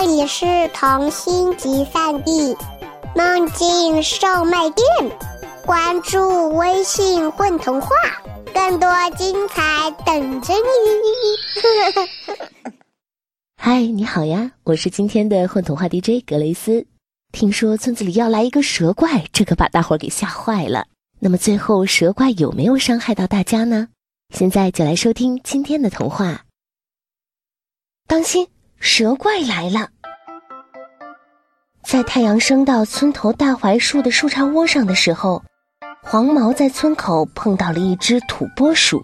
这里是童心集散地，梦境售卖店。关注微信“混童话”，更多精彩等着你。嗨，你好呀，我是今天的混童话 DJ 格雷斯。听说村子里要来一个蛇怪，这可把大伙儿给吓坏了。那么最后蛇怪有没有伤害到大家呢？现在就来收听今天的童话。当心，蛇怪来了！在太阳升到村头大槐树的树杈窝上的时候，黄毛在村口碰到了一只土拨鼠。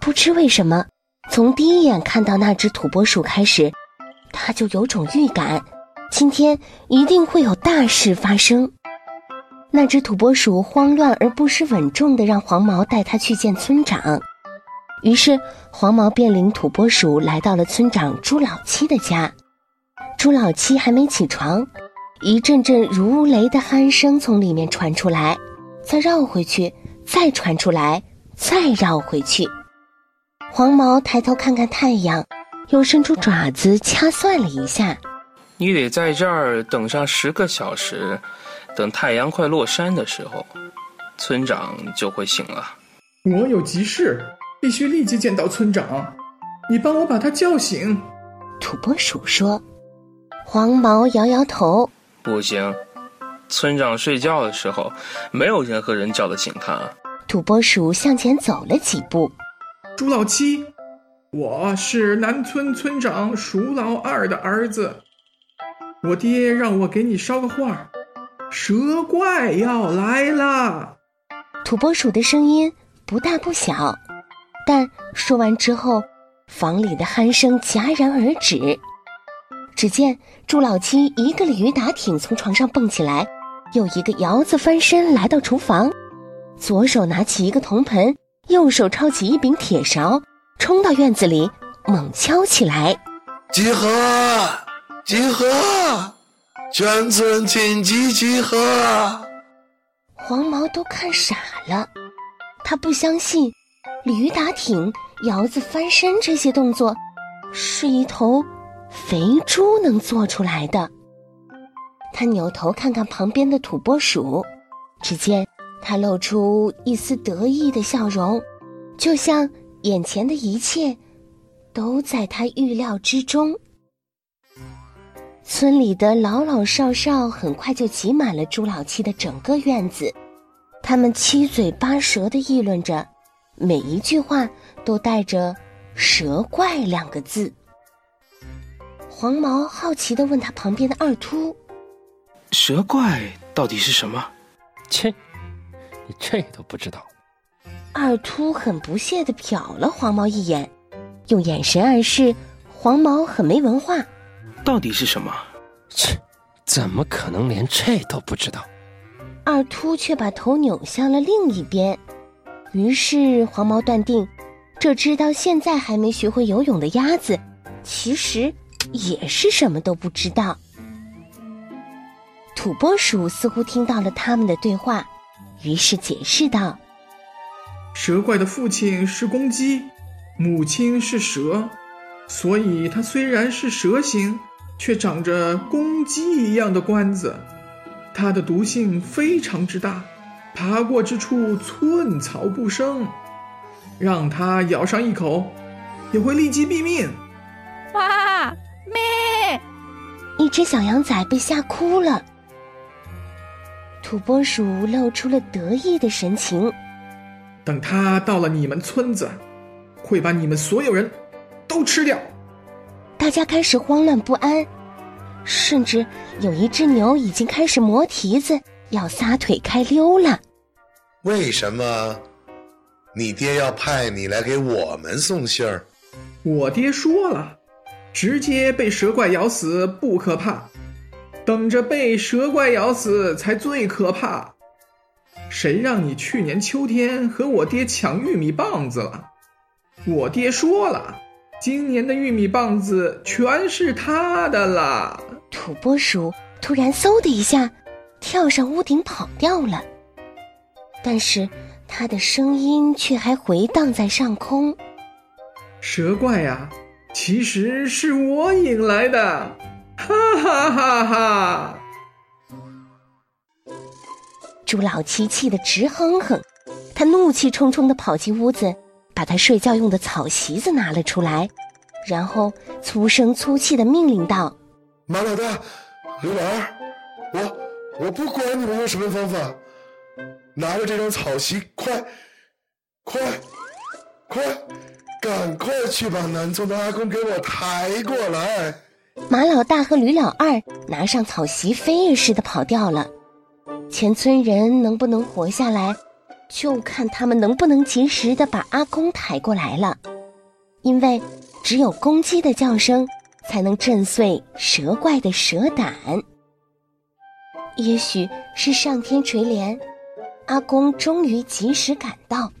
不知为什么，从第一眼看到那只土拨鼠开始，他就有种预感，今天一定会有大事发生。那只土拨鼠慌乱而不失稳重的让黄毛带他去见村长，于是黄毛便领土拨鼠来到了村长朱老七的家。朱老七还没起床，一阵阵如雷的鼾声从里面传出来，再绕回去，再传出来，再绕回去。黄毛抬头看看太阳，又伸出爪子掐算了一下：“你得在这儿等上十个小时。”等太阳快落山的时候，村长就会醒了。我有急事，必须立即见到村长。你帮我把他叫醒。土拨鼠说。黄毛摇摇头，不行。村长睡觉的时候，没有任何人叫得醒他。土拨鼠向前走了几步。朱老七，我是南村村长鼠老二的儿子。我爹让我给你捎个话。蛇怪要来了！土拨鼠的声音不大不小，但说完之后，房里的鼾声戛然而止。只见朱老七一个鲤鱼打挺从床上蹦起来，又一个摇子翻身来到厨房，左手拿起一个铜盆，右手抄起一柄铁勺，冲到院子里猛敲起来：“集合，集合！”全村紧急集合！黄毛都看傻了，他不相信鲤鱼打挺、鹞子翻身这些动作是一头肥猪能做出来的。他扭头看看旁边的土拨鼠，只见他露出一丝得意的笑容，就像眼前的一切都在他预料之中。村里的老老少少很快就挤满了朱老七的整个院子，他们七嘴八舌的议论着，每一句话都带着“蛇怪”两个字。黄毛好奇的问他旁边的二秃：“蛇怪到底是什么？”“切，你这都不知道。”二秃很不屑的瞟了黄毛一眼，用眼神暗示黄毛很没文化。到底是什么？切，怎么可能连这都不知道？二秃却把头扭向了另一边。于是黄毛断定，这只到现在还没学会游泳的鸭子，其实也是什么都不知道。土拨鼠似乎听到了他们的对话，于是解释道：“蛇怪的父亲是公鸡，母亲是蛇，所以它虽然是蛇形。”却长着公鸡一样的冠子，它的毒性非常之大，爬过之处寸草不生，让它咬上一口，也会立即毙命。哇！咩！一只小羊仔被吓哭了。土拨鼠露出了得意的神情。等它到了你们村子，会把你们所有人都吃掉。大家开始慌乱不安，甚至有一只牛已经开始磨蹄子，要撒腿开溜了。为什么你爹要派你来给我们送信儿？我爹说了，直接被蛇怪咬死不可怕，等着被蛇怪咬死才最可怕。谁让你去年秋天和我爹抢玉米棒子了？我爹说了。今年的玉米棒子全是他的了。土拨鼠突然嗖的一下，跳上屋顶跑掉了。但是他的声音却还回荡在上空。蛇怪呀，其实是我引来的，哈哈哈哈！朱老七气得直哼哼，他怒气冲冲的跑进屋子，把他睡觉用的草席子拿了出来，然后粗声粗气的命令道：“马老大，刘老二，我我不管你们用什么方法，拿着这张草席，快，快，快！”赶快去把南村的阿公给我抬过来！马老大和吕老二拿上草席，飞也似的跑掉了。全村人能不能活下来，就看他们能不能及时的把阿公抬过来了。因为只有公鸡的叫声，才能震碎蛇怪的蛇胆。也许是上天垂怜，阿公终于及时赶到。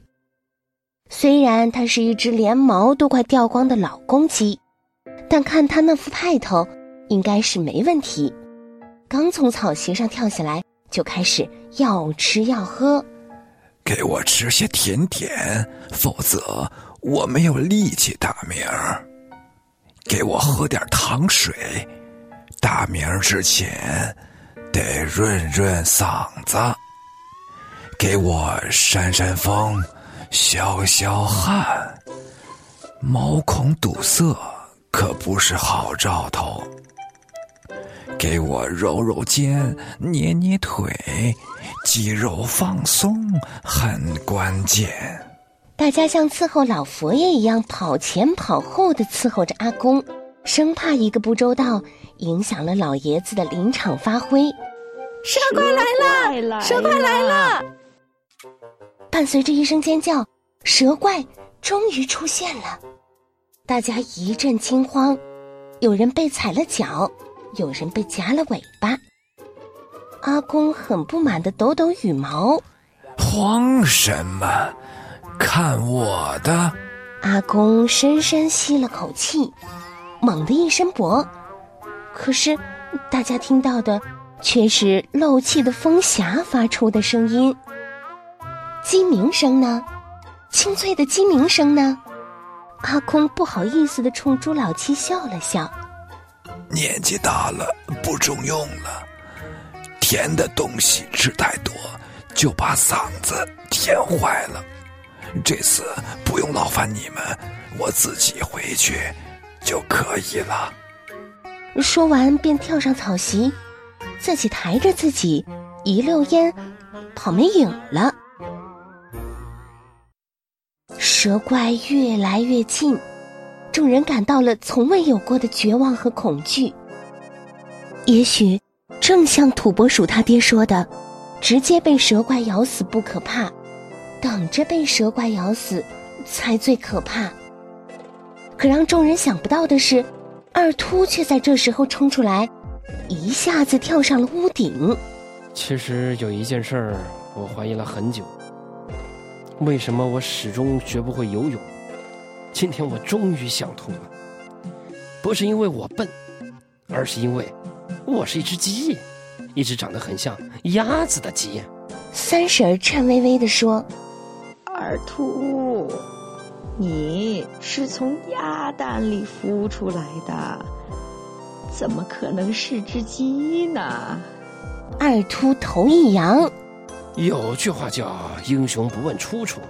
虽然它是一只连毛都快掉光的老公鸡，但看它那副派头，应该是没问题。刚从草席上跳下来，就开始要吃要喝。给我吃些甜点，否则我没有力气打鸣。给我喝点糖水，打鸣之前得润润嗓子。给我扇扇风。消消汗，毛孔堵塞可不是好兆头。给我揉揉肩，捏捏腿，肌肉放松很关键。大家像伺候老佛爷一样跑前跑后的伺候着阿公，生怕一个不周到影响了老爷子的临场发挥。蛇怪来了！蛇怪来了！伴随着一声尖叫，蛇怪终于出现了，大家一阵惊慌，有人被踩了脚，有人被夹了尾巴。阿公很不满的抖抖羽毛：“慌什么？看我的！”阿公深深吸了口气，猛地一伸脖，可是大家听到的却是漏气的风匣发出的声音。鸡鸣声呢？清脆的鸡鸣声呢？阿空不好意思的冲朱老七笑了笑。年纪大了，不中用了，甜的东西吃太多，就把嗓子甜坏了。这次不用劳烦你们，我自己回去就可以了。说完，便跳上草席，自己抬着自己，一溜烟跑没影了。蛇怪越来越近，众人感到了从未有过的绝望和恐惧。也许，正像土拨鼠他爹说的，直接被蛇怪咬死不可怕，等着被蛇怪咬死才最可怕。可让众人想不到的是，二秃却在这时候冲出来，一下子跳上了屋顶。其实有一件事儿，我怀疑了很久。为什么我始终学不会游泳？今天我终于想通了，不是因为我笨，而是因为我是一只鸡，一只长得很像鸭子的鸡。三婶颤巍巍地说：“二兔，你是从鸭蛋里孵出来的，怎么可能是只鸡呢？”二秃头一扬。有句话叫“英雄不问出处”，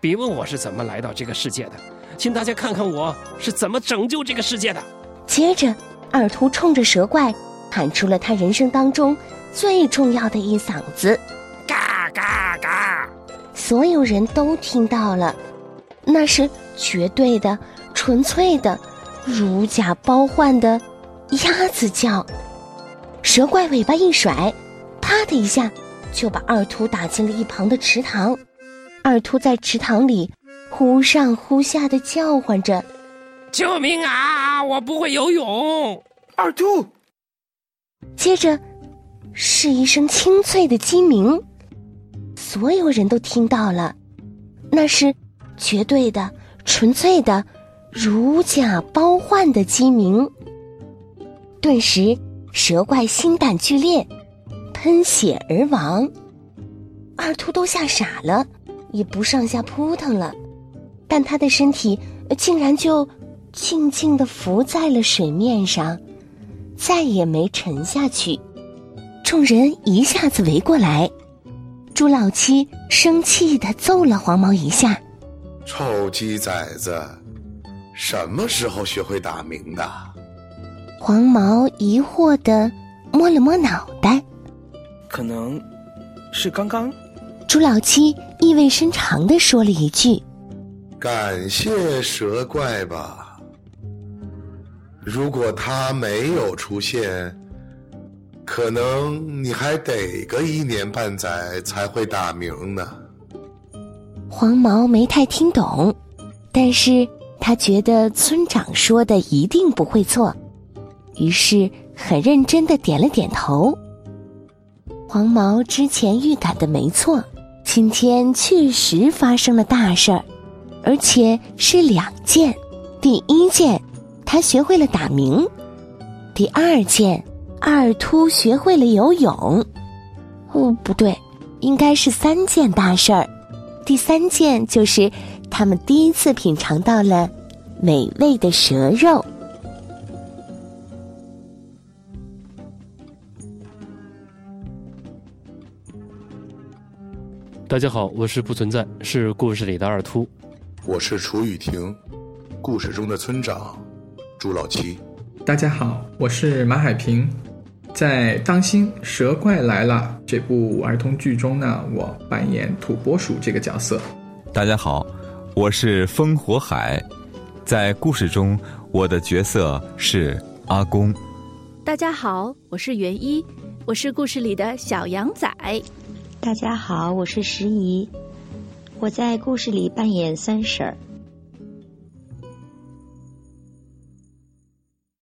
别问我是怎么来到这个世界的，请大家看看我是怎么拯救这个世界的。接着，二秃冲着蛇怪喊出了他人生当中最重要的一嗓子：“嘎嘎嘎！”所有人都听到了，那是绝对的、纯粹的、如假包换的鸭子叫。蛇怪尾巴一甩，啪的一下。就把二秃打进了一旁的池塘，二秃在池塘里忽上忽下的叫唤着：“救命啊！我不会游泳。”二秃。接着是一声清脆的鸡鸣，所有人都听到了，那是绝对的、纯粹的、如假包换的鸡鸣。顿时，蛇怪心胆俱裂。喷血而亡，二秃都吓傻了，也不上下扑腾了，但他的身体竟然就静静的浮在了水面上，再也没沉下去。众人一下子围过来，朱老七生气的揍了黄毛一下。臭鸡崽子，什么时候学会打鸣的？黄毛疑惑的摸了摸脑袋，可能是刚刚。朱老七意味深长的说了一句：“感谢蛇怪吧。如果他没有出现，可能你还得个一年半载才会打鸣呢。”黄毛没太听懂，但是他觉得村长说的一定不会错，于是很认真的点了点头。黄毛之前预感的没错，今天确实发生了大事儿，而且是两件。第一件，他学会了打鸣；第二件，二秃学会了游泳。哦，不对，应该是三件大事儿。第三件就是他们第一次品尝到了美味的蛇肉。大家好，我是不存在，是故事里的二秃。我是楚雨婷，故事中的村长朱老七。大家好，我是马海平，在《当心蛇怪来了》这部儿童剧中呢，我扮演土拨鼠这个角色。大家好，我是烽火海，在故事中我的角色是阿公。大家好，我是袁一，我是故事里的小羊仔。大家好，我是石姨，我在故事里扮演三婶儿。